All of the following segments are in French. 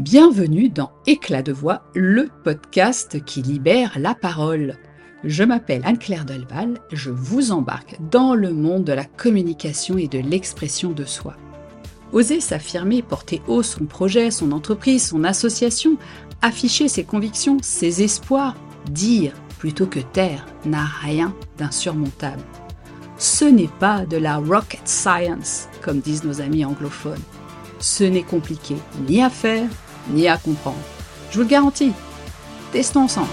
Bienvenue dans Éclat de voix, le podcast qui libère la parole. Je m'appelle Anne-Claire Delval, je vous embarque dans le monde de la communication et de l'expression de soi. Oser s'affirmer, porter haut son projet, son entreprise, son association, afficher ses convictions, ses espoirs, dire plutôt que taire n'a rien d'insurmontable. Ce n'est pas de la rocket science, comme disent nos amis anglophones. Ce n'est compliqué ni à faire, ni à comprendre. Je vous le garantis. Testons ensemble.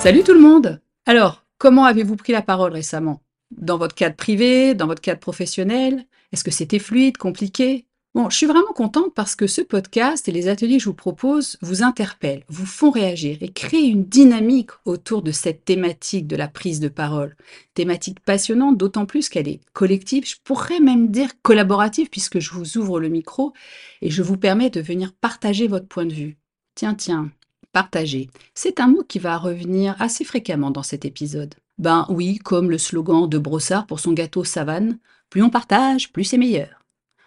Salut tout le monde Alors, comment avez-vous pris la parole récemment? Dans votre cadre privé, dans votre cadre professionnel? Est-ce que c'était fluide, compliqué? Bon, je suis vraiment contente parce que ce podcast et les ateliers que je vous propose vous interpellent, vous font réagir et créent une dynamique autour de cette thématique de la prise de parole. Thématique passionnante, d'autant plus qu'elle est collective, je pourrais même dire collaborative puisque je vous ouvre le micro et je vous permets de venir partager votre point de vue. Tiens, tiens, Partager. C'est un mot qui va revenir assez fréquemment dans cet épisode. Ben oui, comme le slogan de Brossard pour son gâteau savane, plus on partage, plus c'est meilleur.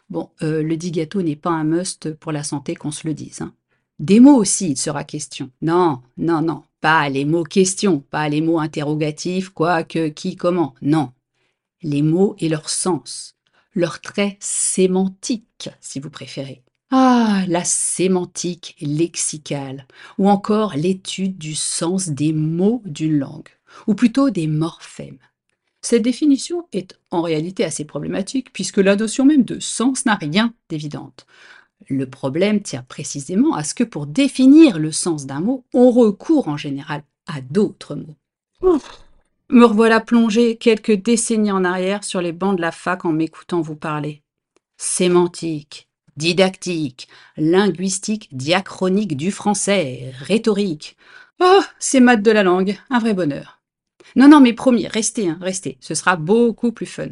Bon, euh, le dit gâteau n'est pas un must pour la santé qu'on se le dise. Hein. Des mots aussi, il sera question. Non, non, non, pas les mots questions, pas les mots interrogatifs, quoi, que, qui, comment. Non. Les mots et leur sens, leur trait sémantique, si vous préférez. Ah, la sémantique lexicale, ou encore l'étude du sens des mots d'une langue, ou plutôt des morphèmes. Cette définition est en réalité assez problématique puisque la notion même de sens n'a rien d'évidente. Le problème tient précisément à ce que pour définir le sens d'un mot, on recourt en général à d'autres mots. Me revoilà plongé quelques décennies en arrière sur les bancs de la fac en m'écoutant vous parler. Sémantique, didactique, linguistique, diachronique du français, rhétorique. Oh, c'est maths de la langue, un vrai bonheur. Non, non, mais promis, restez, hein, restez, ce sera beaucoup plus fun.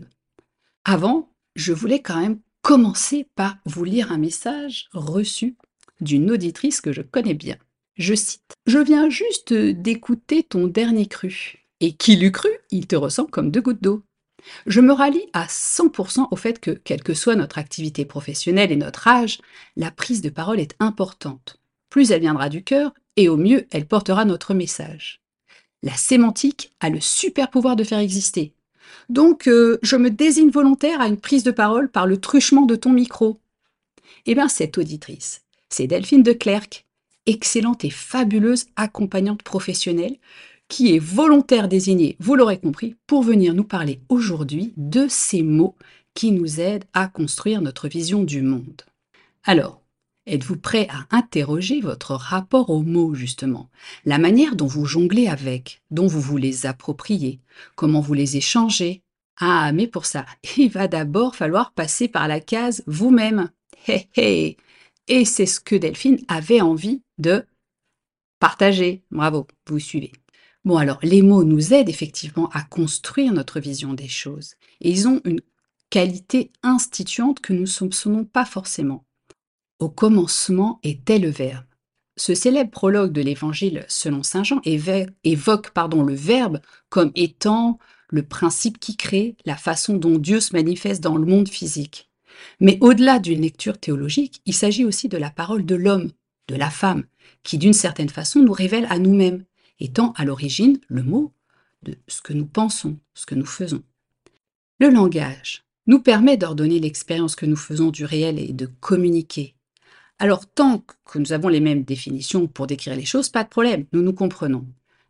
Avant, je voulais quand même commencer par vous lire un message reçu d'une auditrice que je connais bien. Je cite Je viens juste d'écouter ton dernier cru. Et qui l'eût cru Il te ressemble comme deux gouttes d'eau. Je me rallie à 100% au fait que, quelle que soit notre activité professionnelle et notre âge, la prise de parole est importante. Plus elle viendra du cœur, et au mieux elle portera notre message. La sémantique a le super pouvoir de faire exister. Donc, euh, je me désigne volontaire à une prise de parole par le truchement de ton micro. Eh bien, cette auditrice, c'est Delphine de Clercq, excellente et fabuleuse accompagnante professionnelle, qui est volontaire désigné, vous l'aurez compris, pour venir nous parler aujourd'hui de ces mots qui nous aident à construire notre vision du monde. Alors, êtes-vous prêt à interroger votre rapport aux mots, justement? La manière dont vous jonglez avec, dont vous vous les appropriez, comment vous les échangez Ah, mais pour ça, il va d'abord falloir passer par la case vous-même. Hé hé Et c'est ce que Delphine avait envie de partager. Bravo, vous suivez. Bon, alors, les mots nous aident effectivement à construire notre vision des choses. Et ils ont une qualité instituante que nous ne soupçonnons pas forcément. Au commencement était le Verbe. Ce célèbre prologue de l'Évangile selon Saint Jean évoque pardon, le Verbe comme étant le principe qui crée la façon dont Dieu se manifeste dans le monde physique. Mais au-delà d'une lecture théologique, il s'agit aussi de la parole de l'homme, de la femme, qui d'une certaine façon nous révèle à nous-mêmes, étant à l'origine le mot de ce que nous pensons, ce que nous faisons. Le langage nous permet d'ordonner l'expérience que nous faisons du réel et de communiquer. Alors tant que nous avons les mêmes définitions pour décrire les choses, pas de problème, nous nous comprenons.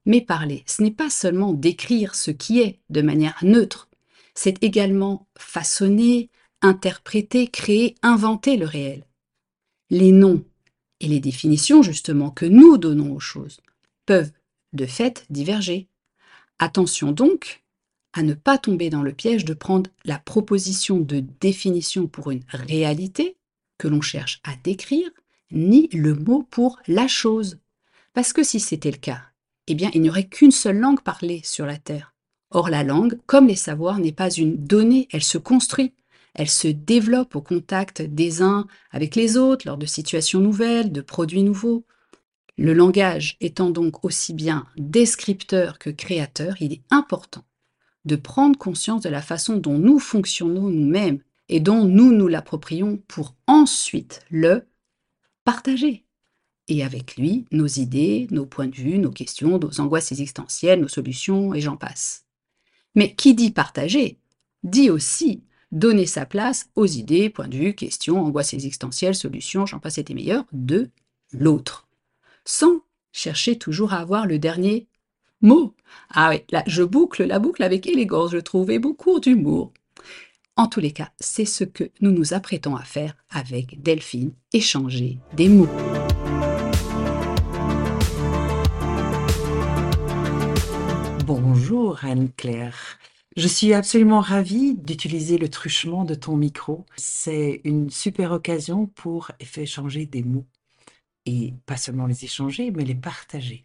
Mais parler, ce n'est pas seulement décrire ce qui est de manière neutre, c'est également façonner, interpréter, créer, inventer le réel. Les noms et les définitions justement que nous donnons aux choses peuvent de fait diverger. Attention donc à ne pas tomber dans le piège de prendre la proposition de définition pour une réalité que l'on cherche à décrire, ni le mot pour la chose. Parce que si c'était le cas, eh bien il n'y aurait qu'une seule langue parlée sur la Terre. Or la langue, comme les savoirs, n'est pas une donnée, elle se construit, elle se développe au contact des uns avec les autres lors de situations nouvelles, de produits nouveaux. Le langage étant donc aussi bien descripteur que créateur, il est important de prendre conscience de la façon dont nous fonctionnons nous-mêmes et dont nous nous l'approprions pour ensuite le partager. Et avec lui, nos idées, nos points de vue, nos questions, nos angoisses existentielles, nos solutions, et j'en passe. Mais qui dit partager, dit aussi donner sa place aux idées, points de vue, questions, angoisses existentielles, solutions, j'en passe et des de l'autre. Sans chercher toujours à avoir le dernier mot. Ah oui, là, je boucle la boucle avec élégance, je trouvais beaucoup d'humour. En tous les cas, c'est ce que nous nous apprêtons à faire avec Delphine, échanger des mots. Bonjour Anne-Claire. Je suis absolument ravie d'utiliser le truchement de ton micro. C'est une super occasion pour échanger des mots. Et pas seulement les échanger, mais les partager.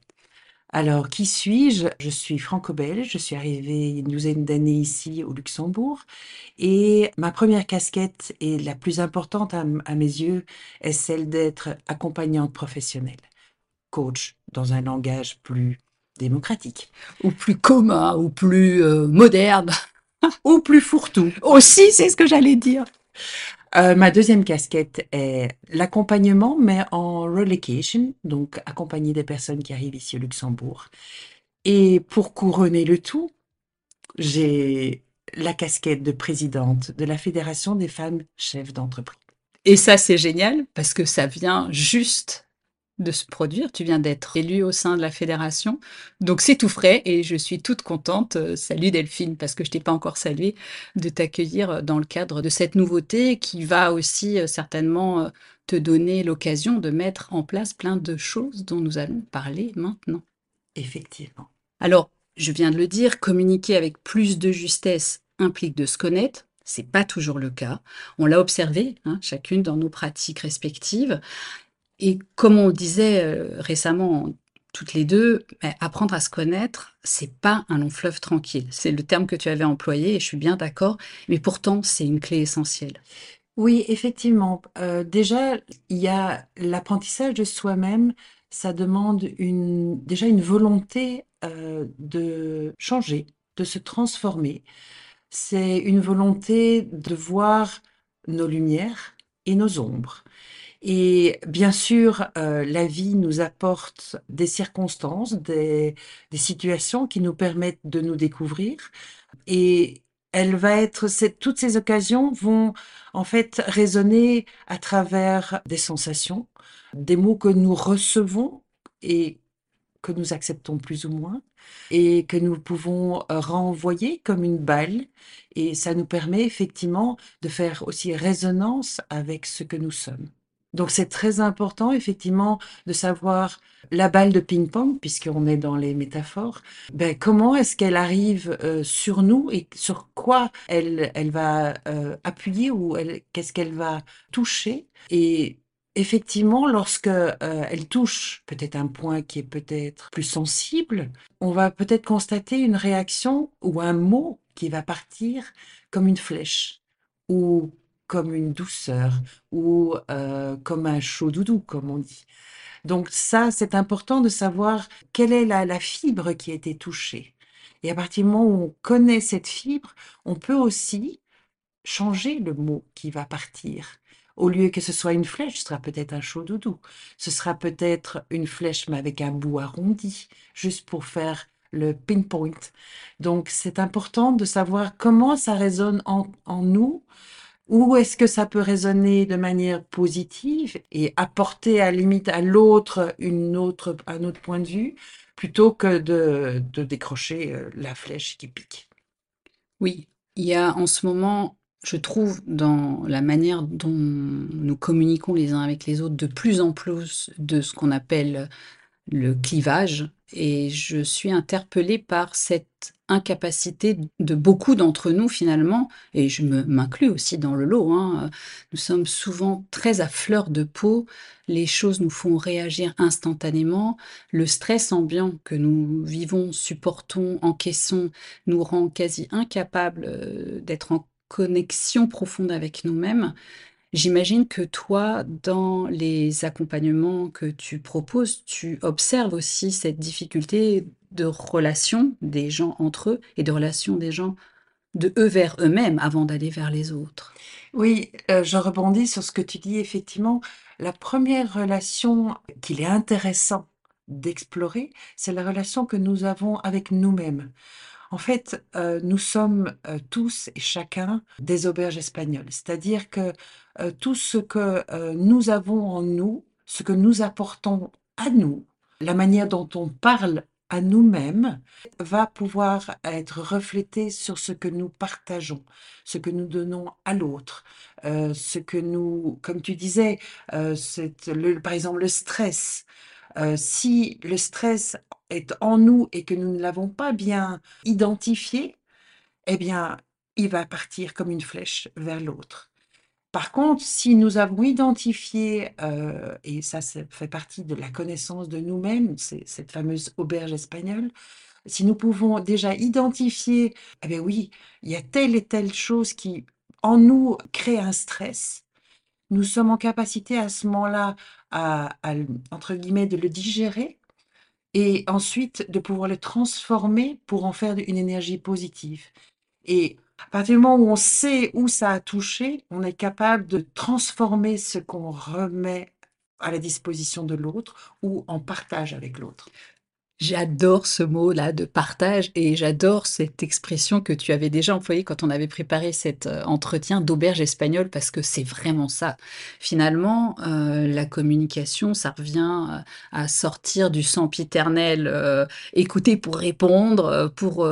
Alors, qui suis-je? Je suis franco-belge, je suis arrivée une douzaine d'années ici au Luxembourg et ma première casquette et la plus importante à, à mes yeux est celle d'être accompagnante professionnelle, coach dans un langage plus démocratique. Ou plus commun, ou plus euh, moderne. Ou plus fourre-tout. Aussi, c'est ce que j'allais dire. Euh, ma deuxième casquette est l'accompagnement, mais en relocation, donc accompagner des personnes qui arrivent ici au Luxembourg. Et pour couronner le tout, j'ai la casquette de présidente de la Fédération des femmes chefs d'entreprise. Et ça, c'est génial parce que ça vient juste de se produire. Tu viens d'être élu au sein de la fédération. Donc c'est tout frais et je suis toute contente. Euh, salut Delphine, parce que je t'ai pas encore salué, de t'accueillir dans le cadre de cette nouveauté qui va aussi euh, certainement euh, te donner l'occasion de mettre en place plein de choses dont nous allons parler maintenant. Effectivement. Alors, je viens de le dire, communiquer avec plus de justesse implique de se connaître. C'est pas toujours le cas. On l'a observé, hein, chacune dans nos pratiques respectives. Et comme on disait euh, récemment toutes les deux, ben, apprendre à se connaître, c'est pas un long fleuve tranquille. C'est le terme que tu avais employé et je suis bien d'accord, mais pourtant c'est une clé essentielle. Oui, effectivement. Euh, déjà, il y a l'apprentissage de soi-même, ça demande une, déjà une volonté euh, de changer, de se transformer. C'est une volonté de voir nos lumières et nos ombres. Et bien sûr, euh, la vie nous apporte des circonstances, des, des situations qui nous permettent de nous découvrir. Et elle va être, toutes ces occasions vont en fait résonner à travers des sensations, des mots que nous recevons et que nous acceptons plus ou moins et que nous pouvons renvoyer comme une balle. Et ça nous permet effectivement de faire aussi résonance avec ce que nous sommes. Donc c'est très important effectivement de savoir la balle de ping-pong, puisqu'on est dans les métaphores, ben, comment est-ce qu'elle arrive euh, sur nous et sur quoi elle, elle va euh, appuyer ou qu'est-ce qu'elle va toucher? Et effectivement, lorsque euh, elle touche peut-être un point qui est peut-être plus sensible, on va peut-être constater une réaction ou un mot qui va partir comme une flèche ou comme une douceur ou euh, comme un chaud doudou, comme on dit. Donc ça, c'est important de savoir quelle est la, la fibre qui a été touchée. Et à partir du moment où on connaît cette fibre, on peut aussi changer le mot qui va partir. Au lieu que ce soit une flèche, ce sera peut-être un chaud doudou. Ce sera peut-être une flèche, mais avec un bout arrondi, juste pour faire le pinpoint. Donc, c'est important de savoir comment ça résonne en, en nous ou est-ce que ça peut résonner de manière positive et apporter à limite à l'autre une autre, un autre point de vue plutôt que de, de décrocher euh, la flèche qui pique? Oui, il y a en ce moment, je trouve, dans la manière dont nous communiquons les uns avec les autres, de plus en plus de ce qu'on appelle le clivage. Et je suis interpellée par cette incapacité de beaucoup d'entre nous finalement, et je m'inclus aussi dans le lot, hein, nous sommes souvent très à fleur de peau, les choses nous font réagir instantanément, le stress ambiant que nous vivons, supportons, encaissons, nous rend quasi incapables euh, d'être en connexion profonde avec nous-mêmes. J'imagine que toi, dans les accompagnements que tu proposes, tu observes aussi cette difficulté de relations des gens entre eux et de relations des gens de eux vers eux-mêmes avant d'aller vers les autres. Oui, euh, je rebondis sur ce que tu dis. Effectivement, la première relation qu'il est intéressant d'explorer, c'est la relation que nous avons avec nous-mêmes. En fait, euh, nous sommes euh, tous et chacun des auberges espagnoles, c'est-à-dire que tout ce que nous avons en nous, ce que nous apportons à nous, la manière dont on parle à nous-mêmes va pouvoir être reflété sur ce que nous partageons, ce que nous donnons à l'autre, euh, ce que nous, comme tu disais, euh, le, par exemple le stress. Euh, si le stress est en nous et que nous ne l'avons pas bien identifié, eh bien, il va partir comme une flèche vers l'autre. Par contre, si nous avons identifié, euh, et ça, fait partie de la connaissance de nous-mêmes, c'est cette fameuse auberge espagnole, si nous pouvons déjà identifier, eh bien oui, il y a telle et telle chose qui, en nous, crée un stress, nous sommes en capacité à ce moment-là, à, entre guillemets, de le digérer et ensuite de pouvoir le transformer pour en faire une énergie positive. Et à partir du moment où on sait où ça a touché, on est capable de transformer ce qu'on remet à la disposition de l'autre ou en partage avec l'autre. J'adore ce mot-là de partage et j'adore cette expression que tu avais déjà employée quand on avait préparé cet euh, entretien d'auberge espagnole parce que c'est vraiment ça. Finalement, euh, la communication, ça revient euh, à sortir du sempiternel, écouter pour répondre, pour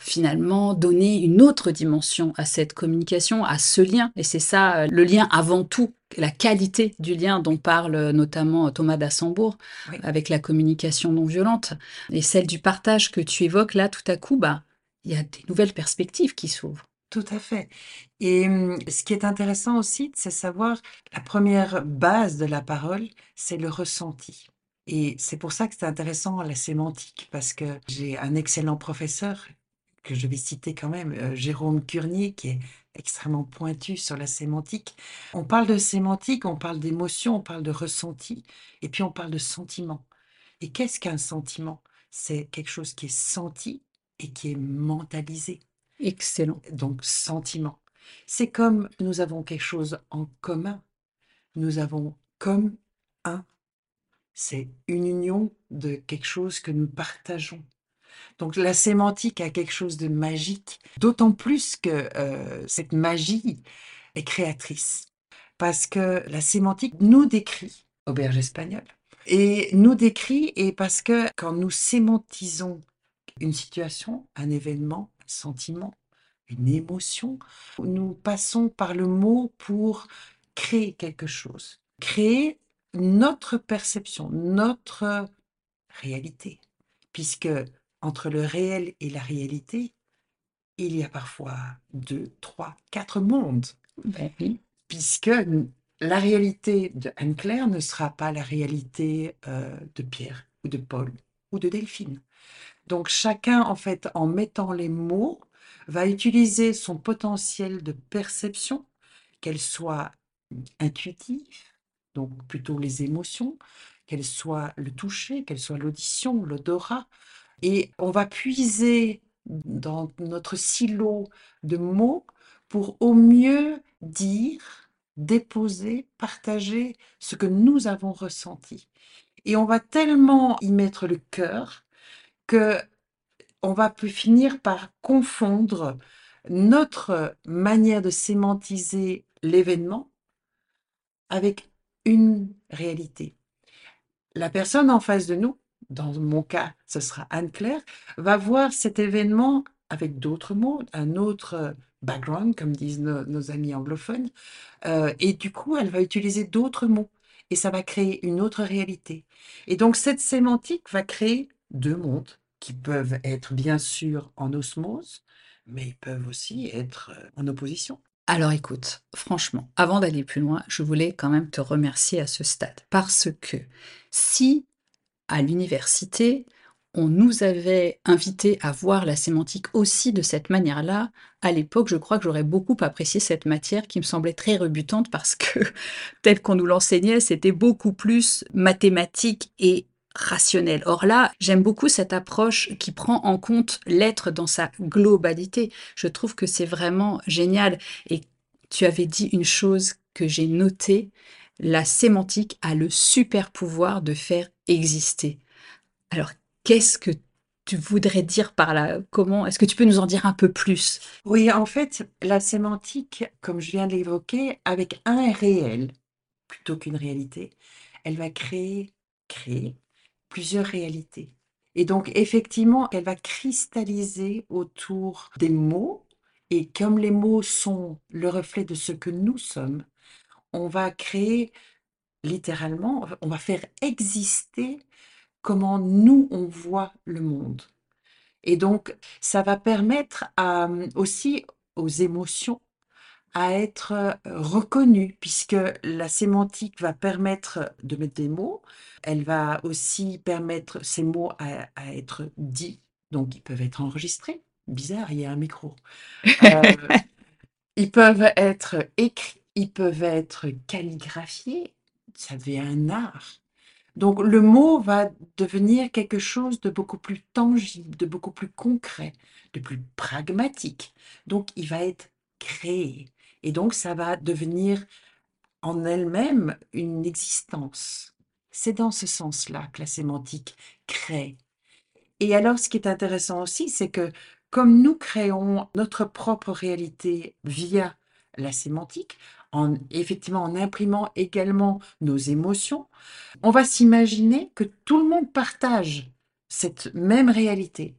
finalement donner une autre dimension à cette communication, à ce lien. Et c'est ça, le lien avant tout la qualité du lien dont parle notamment Thomas d'Assembourg avec la communication non violente et celle du partage que tu évoques là tout à coup, bah, il y a des nouvelles perspectives qui s'ouvrent. Tout à fait. Et hum, ce qui est intéressant aussi, c'est savoir la première base de la parole, c'est le ressenti. Et c'est pour ça que c'est intéressant la sémantique, parce que j'ai un excellent professeur que je vais citer quand même, euh, Jérôme Curnier, qui est extrêmement pointu sur la sémantique. On parle de sémantique, on parle d'émotion, on parle de ressenti, et puis on parle de sentiment. Et qu'est-ce qu'un sentiment? C'est quelque chose qui est senti et qui est mentalisé. Excellent. Donc sentiment. C'est comme nous avons quelque chose en commun. Nous avons comme un. C'est une union de quelque chose que nous partageons. Donc la sémantique a quelque chose de magique, d'autant plus que euh, cette magie est créatrice. Parce que la sémantique nous décrit, auberge espagnole, et nous décrit, et parce que quand nous sémantisons une situation, un événement, un sentiment, une émotion, nous passons par le mot pour créer quelque chose, créer notre perception, notre réalité, puisque entre le réel et la réalité, il y a parfois deux, trois, quatre mondes. Ben Puisque la réalité de Anne-Claire ne sera pas la réalité euh, de Pierre ou de Paul ou de Delphine. Donc chacun, en fait, en mettant les mots, va utiliser son potentiel de perception, qu'elle soit intuitive, donc plutôt les émotions, qu'elle soit le toucher, qu'elle soit l'audition, l'odorat, et on va puiser dans notre silo de mots pour au mieux dire, déposer, partager ce que nous avons ressenti. Et on va tellement y mettre le cœur que on va plus finir par confondre notre manière de sémantiser l'événement avec une réalité. La personne en face de nous dans mon cas, ce sera Anne-Claire, va voir cet événement avec d'autres mots, un autre euh, background, comme disent nos, amis anglophones, euh, et du coup, elle va utiliser d'autres mots, et ça va créer une autre réalité. Et donc, cette sémantique va créer deux mondes qui peuvent être bien sûr en osmose, mais ils peuvent aussi être euh, en opposition. Alors écoute, franchement, avant d'aller plus loin, je voulais quand même te remercier à ce stade, parce que si à l'université, on nous avait invité à voir la sémantique aussi de cette manière-là. À l'époque, je crois que j'aurais beaucoup apprécié cette matière qui me semblait très rebutante parce que, tel qu'on nous l'enseignait, c'était beaucoup plus mathématique et rationnel. Or là, j'aime beaucoup cette approche qui prend en compte l'être dans sa globalité. Je trouve que c'est vraiment génial. Et tu avais dit une chose que j'ai notée, la sémantique a le super pouvoir de faire exister. Alors, qu'est-ce que tu voudrais dire par là? Comment Est-ce que tu peux nous en dire un peu plus? Oui, en fait, la sémantique, comme je viens de l'évoquer, avec un réel plutôt qu'une réalité, elle va créer, créer plusieurs réalités. Et donc, effectivement, elle va cristalliser autour des mots. Et comme les mots sont le reflet de ce que nous sommes, on va créer littéralement, on va faire exister comment nous, on voit le monde. Et donc, ça va permettre à, aussi aux émotions à être euh, reconnues, puisque la sémantique va permettre de mettre des mots, elle va aussi permettre ces mots à, être dits, donc ils peuvent être enregistrés. Bizarre, il y a un micro. Euh, ils peuvent être écrits, ils peuvent être calligraphiés, ça devient un art. Donc le mot va devenir quelque chose de beaucoup plus tangible, de beaucoup plus concret, de plus pragmatique. Donc il va être créé. Et donc ça va devenir en elle-même une existence. C'est dans ce sens-là que la sémantique crée. Et alors ce qui est intéressant aussi, c'est que comme nous créons notre propre réalité via la sémantique, en effectivement en imprimant également nos émotions, on va s'imaginer que tout le monde partage cette même réalité.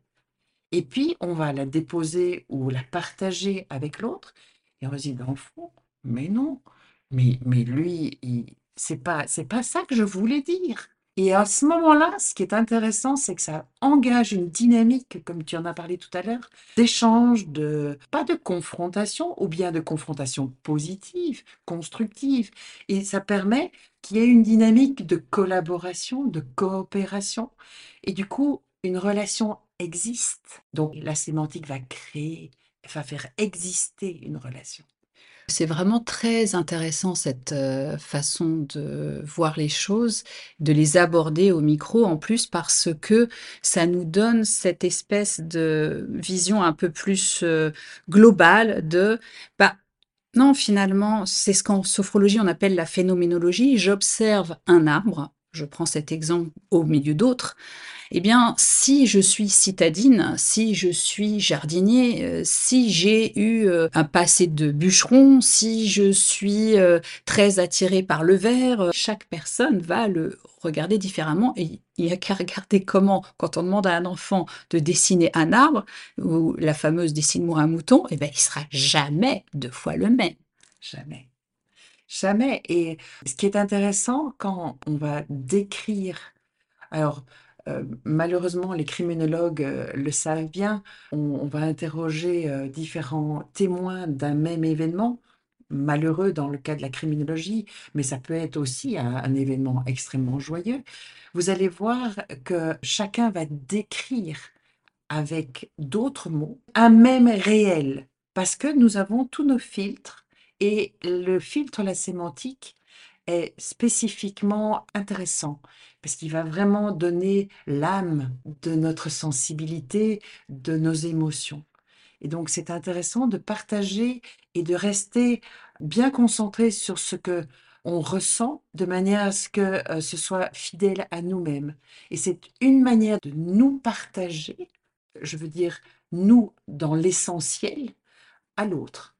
Et puis, on va la déposer ou la partager avec l'autre, et on va se dire, dans fond, mais non, mais, mais lui, c'est pas, c'est pas ça que je voulais dire. Et à ce moment-là, ce qui est intéressant, c'est que ça engage une dynamique, comme tu en as parlé tout à l'heure, d'échange, de pas de confrontation, ou bien de confrontation positive, constructive. Et ça permet qu'il y ait une dynamique de collaboration, de coopération. Et du coup, une relation existe. Donc la sémantique va créer, va faire exister une relation. C'est vraiment très intéressant cette, façon de voir les choses, de les aborder au micro en plus parce que ça nous donne cette espèce de vision un peu plus, globale de, bah, non finalement, c'est ce qu'en sophrologie on appelle la phénoménologie. J'observe un arbre, je prends cet exemple au milieu d'autres, eh bien, si je suis citadine, si je suis jardinier, euh, si j'ai eu euh, un passé de bûcheron, si je suis euh, très attiré par le verre, chaque personne va le regarder différemment et il n'y a qu'à regarder comment, quand on demande à un enfant de dessiner un arbre, ou la fameuse dessine-moi un mouton, eh bien, il sera jamais deux fois le même. Jamais. Jamais. Et ce qui est intéressant quand on va décrire, alors euh, malheureusement, les criminologues euh, le savent bien. On, va interroger euh, différents témoins d'un même événement, malheureux dans le cas de la criminologie, mais ça peut être aussi un, événement extrêmement joyeux. Vous allez voir que chacun va décrire avec d'autres mots un même réel, parce que nous avons tous nos filtres, et le filtre, la sémantique, est spécifiquement intéressant parce qu'il va vraiment donner l'âme de notre sensibilité, de nos émotions. Et donc c'est intéressant de partager et de rester bien concentré sur ce que on ressent de manière à ce que euh, ce soit fidèle à nous-mêmes. Et c'est une manière de nous partager, je veux dire nous dans l'essentiel, à l'autre.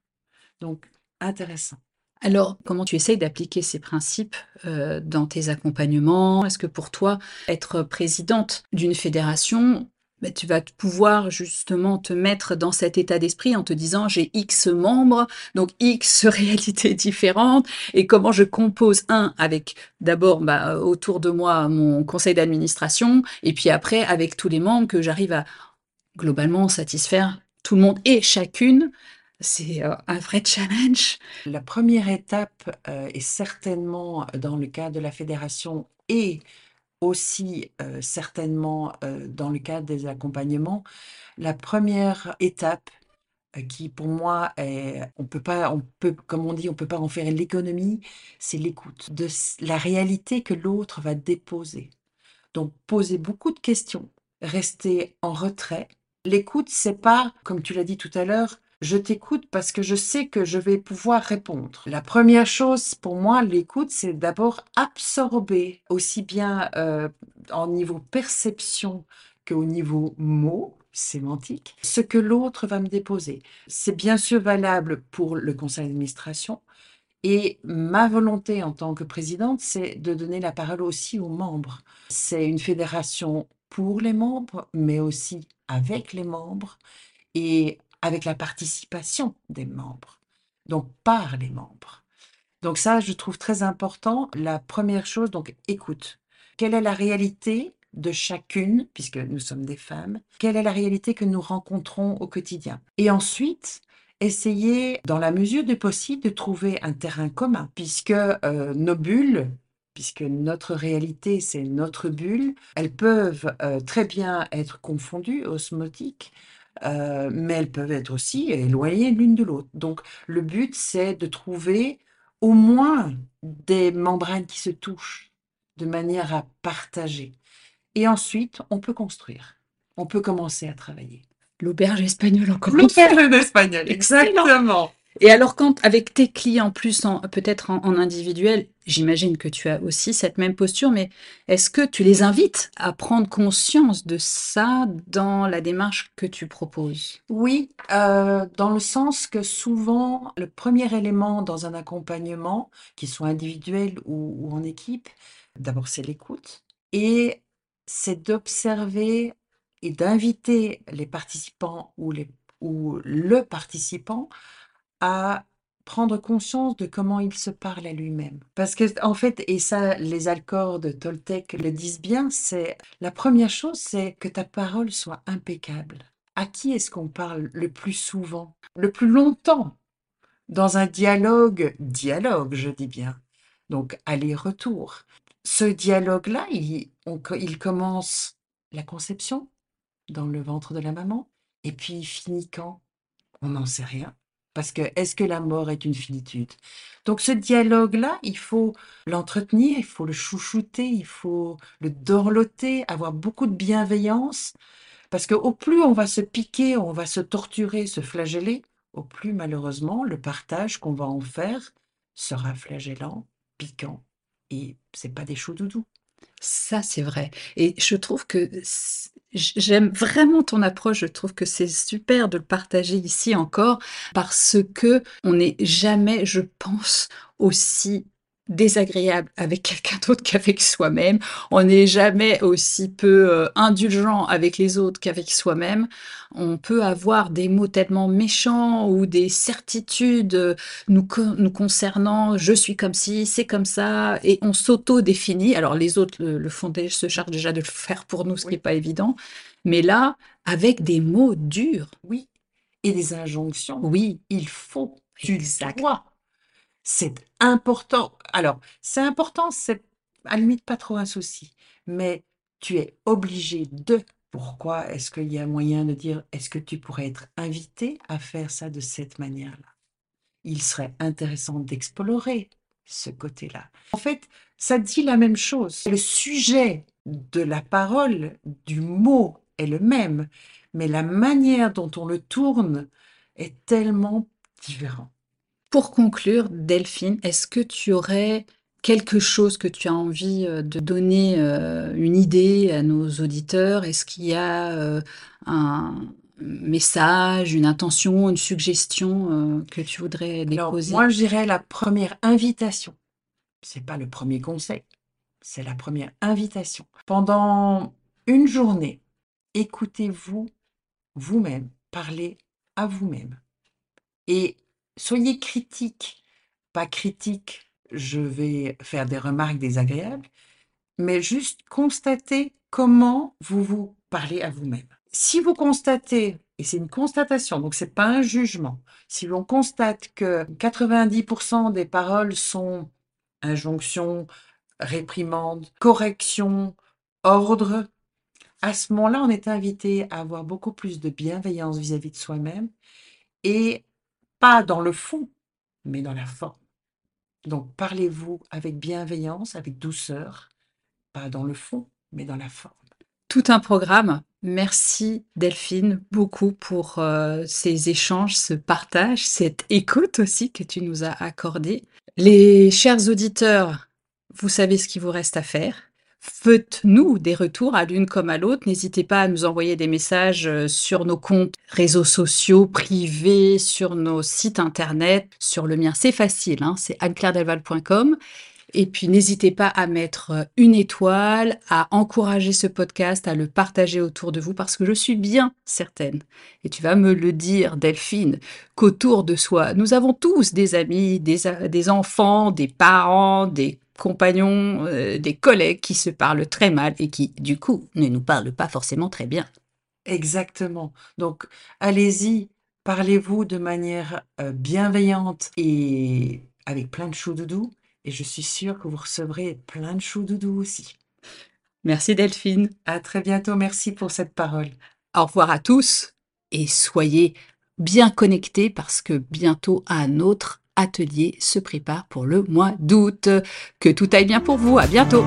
Donc intéressant. Alors, comment tu essayes d'appliquer ces principes euh, dans tes accompagnements? Est-ce que pour toi, être présidente d'une fédération, bah, tu vas pouvoir justement te mettre dans cet état d'esprit en te disant j'ai X membres, donc X réalités différentes, et comment je compose un avec d'abord bah, autour de moi mon conseil d'administration, et puis après avec tous les membres que j'arrive à globalement satisfaire tout le monde et chacune c'est euh, un vrai challenge. La première étape euh, est certainement dans le cas de la fédération et aussi euh, certainement dans le cadre des accompagnements. La première étape qui pour moi est, on peut pas, on peut, comme on dit, on peut pas en faire l'économie, c'est l'écoute de la réalité que l'autre va déposer. Donc, posez beaucoup de questions, restez en retrait. L'écoute, c'est pas, comme tu l'as dit tout à l'heure, je t'écoute parce que je sais que je vais pouvoir répondre. La première chose pour moi, l'écoute, c'est d'abord absorber, aussi bien euh, en niveau perception qu'au niveau mot, sémantique, ce que l'autre va me déposer. C'est bien sûr valable pour le conseil d'administration. Et ma volonté en tant que présidente, c'est de donner la parole aussi aux membres. C'est une fédération pour les membres, mais aussi avec les membres. Et avec la participation des membres, donc par les membres. Donc ça, je trouve très important. La première chose, donc écoute. Quelle est la réalité de chacune, puisque nous sommes des femmes, quelle est la réalité que nous rencontrons au quotidien? Et ensuite, essayer, dans la mesure du possible, de trouver un terrain commun, puisque euh, nos bulles, puisque notre réalité, c'est notre bulle, elles peuvent euh, très bien être confondues, osmotiques, euh, mais elles peuvent être aussi éloignées l'une de l'autre. Donc le but, c'est de trouver au moins des membranes qui se touchent de manière à partager. Et ensuite, on peut construire. On peut commencer à travailler. L'auberge espagnole encore. L'auberge espagnole, exactement. Et alors, quand avec tes clients, plus peut-être en, individuel, j'imagine que tu as aussi cette même posture, mais est-ce que tu les invites à prendre conscience de ça dans la démarche que tu proposes? Oui, euh, dans le sens que souvent, le premier élément dans un accompagnement, qu'il soit individuel ou, en équipe, d'abord c'est l'écoute, et c'est d'observer et d'inviter les participants ou le participant à prendre conscience de comment il se parle à lui-même. Parce que, en fait, et ça, les alcors de Toltec le disent bien, c'est la première chose, c'est que ta parole soit impeccable. À qui est-ce qu'on parle le plus souvent, le plus longtemps? Dans un dialogue, dialogue, je dis bien, donc aller-retour. Ce dialogue-là, il, il commence la conception dans le ventre de la maman, et puis il finit quand? On n'en sait rien. Parce que est-ce que la mort est une finitude? Donc ce dialogue-là, il faut l'entretenir, il faut le chouchouter, il faut le dorloter, avoir beaucoup de bienveillance. Parce qu'au plus on va se piquer, on va se torturer, se flageller, au plus malheureusement le partage qu'on va en faire sera flagellant, piquant, et c'est pas des choux doudous. Ça, c'est vrai. Et je trouve que j'aime vraiment ton approche. Je trouve que c'est super de le partager ici encore parce que on n'est jamais, je pense, aussi désagréable avec quelqu'un d'autre qu'avec soi-même. On n'est jamais aussi peu euh, indulgent avec les autres qu'avec soi-même. On peut avoir des mots tellement méchants ou des certitudes euh, nous, nous concernant, je suis comme ci, c'est comme ça, et on s'auto-définit. Alors les autres le, font, se chargent déjà de le faire pour nous, ce qui n'est pas évident. Mais là, avec des mots durs. Oui. Et des injonctions. Oui. Il faut. Tu dois c'est important. Alors, c'est important, c'est à la limite pas trop un souci, mais tu es obligé de. Pourquoi est-ce qu'il y a moyen de dire est-ce que tu pourrais être invité à faire ça de cette manière-là? Il serait intéressant d'explorer ce côté-là. En fait, ça dit la même chose. Le sujet de la parole, du mot est le même, mais la manière dont on le tourne est tellement différente. Pour conclure, Delphine, est-ce que tu aurais quelque chose que tu as envie euh, de donner, euh, une idée à nos auditeurs? Est-ce qu'il y a euh, un message, une intention, une suggestion que tu voudrais déposer? moi, je dirais la première invitation. C'est pas le premier conseil, c'est la première invitation. Pendant une journée, écoutez-vous vous-même, parlez à vous-même. Et soyez critique, pas critique, je vais faire des remarques désagréables, mais juste constatez comment vous vous parlez à vous-même. Si vous constatez, et c'est une constatation, donc c'est pas un jugement, si l'on constate que 90% des paroles sont injonction, réprimande, correction, ordre, à ce moment-là, on est invité à avoir beaucoup plus de bienveillance vis-à-vis -vis de soi-même et pas dans le fond, mais dans la forme. Donc parlez-vous avec bienveillance, avec douceur, pas dans le fond, mais dans la forme. Tout un programme. Merci Delphine beaucoup pour euh, ces échanges, ce partage, cette écoute aussi que tu nous as accordé. Les chers auditeurs, vous savez ce qu'il vous reste à faire. Faites-nous des retours à l'une comme à l'autre. N'hésitez pas à nous envoyer des messages euh, sur nos comptes réseaux sociaux privés, sur nos sites internet. Sur le mien, c'est facile, hein, c'est anne-claire-delval.com. Et puis n'hésitez pas à mettre euh, une étoile, à encourager ce podcast, à le partager autour de vous, parce que je suis bien certaine, et tu vas me le dire, Delphine, qu'autour de soi, nous avons tous des amis, des, des enfants, des parents, des compagnons, euh, des collègues qui se parlent très mal et qui, du coup, ne nous parlent pas forcément très bien. Exactement. Donc, allez-y, parlez-vous de manière euh, bienveillante et avec plein de chou doudou. Et je suis sûre que vous recevrez plein de chou doudou aussi. Merci Delphine. À très bientôt. Merci pour cette parole. Au revoir à tous et soyez bien connectés parce que bientôt un autre atelier se prépare pour le mois d'août. Que tout aille bien pour vous. À bientôt.